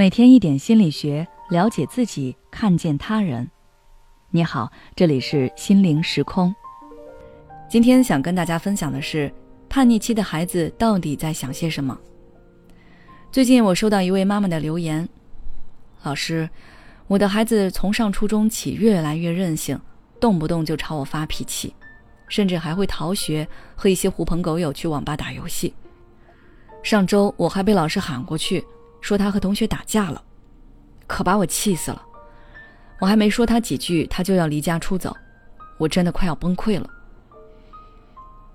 每天一点心理学，了解自己，看见他人。你好，这里是心灵时空。今天想跟大家分享的是，叛逆期的孩子到底在想些什么？最近我收到一位妈妈的留言：“老师，我的孩子从上初中起越来越任性，动不动就朝我发脾气，甚至还会逃学，和一些狐朋狗友去网吧打游戏。上周我还被老师喊过去。”说他和同学打架了，可把我气死了。我还没说他几句，他就要离家出走，我真的快要崩溃了。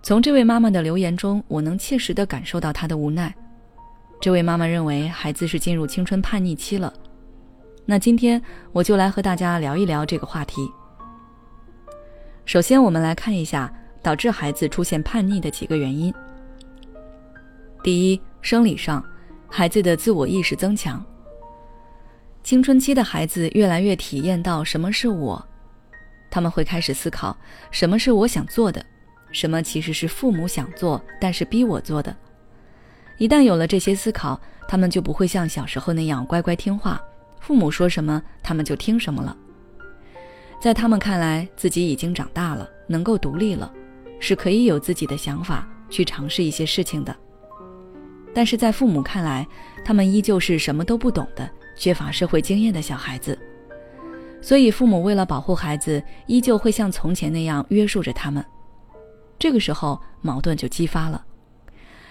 从这位妈妈的留言中，我能切实的感受到她的无奈。这位妈妈认为孩子是进入青春叛逆期了。那今天我就来和大家聊一聊这个话题。首先，我们来看一下导致孩子出现叛逆的几个原因。第一，生理上。孩子的自我意识增强。青春期的孩子越来越体验到什么是我，他们会开始思考什么是我想做的，什么其实是父母想做但是逼我做的。一旦有了这些思考，他们就不会像小时候那样乖乖听话，父母说什么他们就听什么了。在他们看来，自己已经长大了，能够独立了，是可以有自己的想法，去尝试一些事情的。但是在父母看来，他们依旧是什么都不懂的、缺乏社会经验的小孩子，所以父母为了保护孩子，依旧会像从前那样约束着他们。这个时候，矛盾就激发了：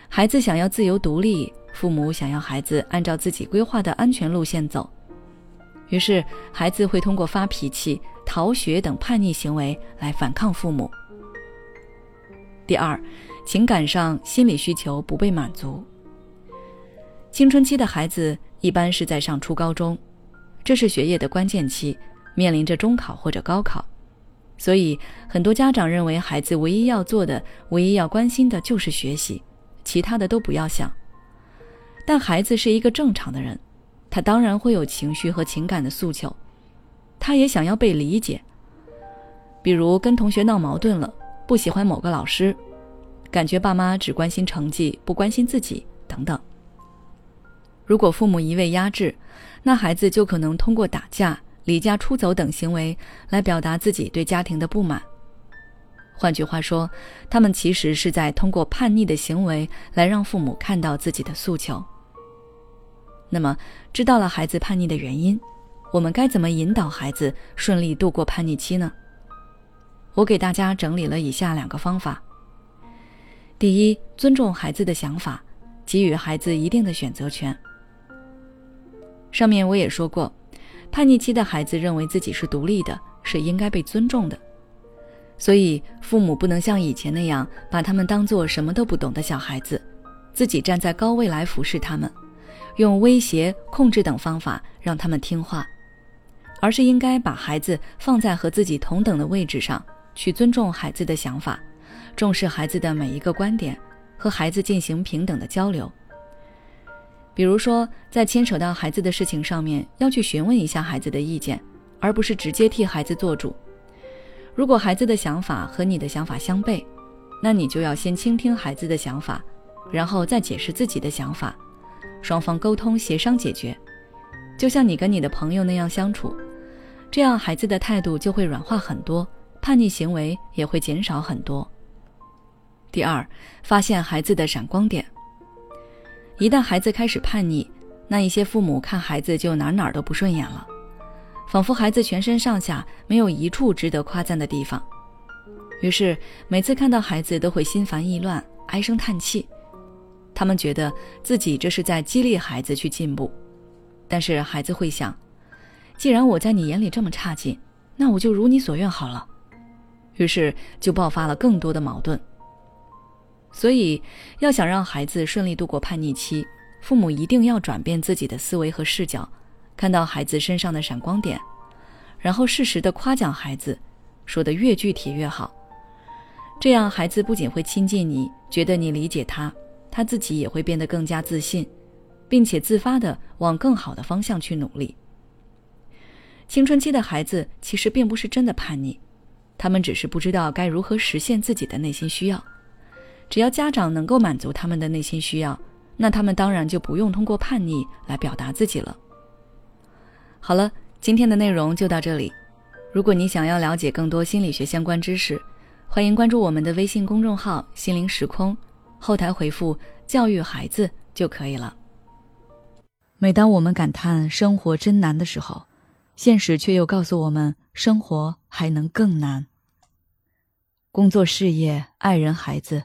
孩子想要自由独立，父母想要孩子按照自己规划的安全路线走。于是，孩子会通过发脾气、逃学等叛逆行为来反抗父母。第二，情感上心理需求不被满足。青春期的孩子一般是在上初高中，这是学业的关键期，面临着中考或者高考，所以很多家长认为孩子唯一要做的、唯一要关心的就是学习，其他的都不要想。但孩子是一个正常的人，他当然会有情绪和情感的诉求，他也想要被理解。比如跟同学闹矛盾了，不喜欢某个老师，感觉爸妈只关心成绩，不关心自己，等等。如果父母一味压制，那孩子就可能通过打架、离家出走等行为来表达自己对家庭的不满。换句话说，他们其实是在通过叛逆的行为来让父母看到自己的诉求。那么，知道了孩子叛逆的原因，我们该怎么引导孩子顺利度过叛逆期呢？我给大家整理了以下两个方法：第一，尊重孩子的想法，给予孩子一定的选择权。上面我也说过，叛逆期的孩子认为自己是独立的，是应该被尊重的，所以父母不能像以前那样把他们当做什么都不懂的小孩子，自己站在高位来服侍他们，用威胁、控制等方法让他们听话，而是应该把孩子放在和自己同等的位置上，去尊重孩子的想法，重视孩子的每一个观点，和孩子进行平等的交流。比如说，在牵扯到孩子的事情上面，要去询问一下孩子的意见，而不是直接替孩子做主。如果孩子的想法和你的想法相悖，那你就要先倾听孩子的想法，然后再解释自己的想法，双方沟通协商解决。就像你跟你的朋友那样相处，这样孩子的态度就会软化很多，叛逆行为也会减少很多。第二，发现孩子的闪光点。一旦孩子开始叛逆，那一些父母看孩子就哪哪都不顺眼了，仿佛孩子全身上下没有一处值得夸赞的地方。于是每次看到孩子都会心烦意乱、唉声叹气。他们觉得自己这是在激励孩子去进步，但是孩子会想：既然我在你眼里这么差劲，那我就如你所愿好了。于是就爆发了更多的矛盾。所以，要想让孩子顺利度过叛逆期，父母一定要转变自己的思维和视角，看到孩子身上的闪光点，然后适时的夸奖孩子，说的越具体越好。这样，孩子不仅会亲近你，觉得你理解他，他自己也会变得更加自信，并且自发的往更好的方向去努力。青春期的孩子其实并不是真的叛逆，他们只是不知道该如何实现自己的内心需要。只要家长能够满足他们的内心需要，那他们当然就不用通过叛逆来表达自己了。好了，今天的内容就到这里。如果你想要了解更多心理学相关知识，欢迎关注我们的微信公众号“心灵时空”，后台回复“教育孩子”就可以了。每当我们感叹生活真难的时候，现实却又告诉我们，生活还能更难。工作、事业、爱人、孩子、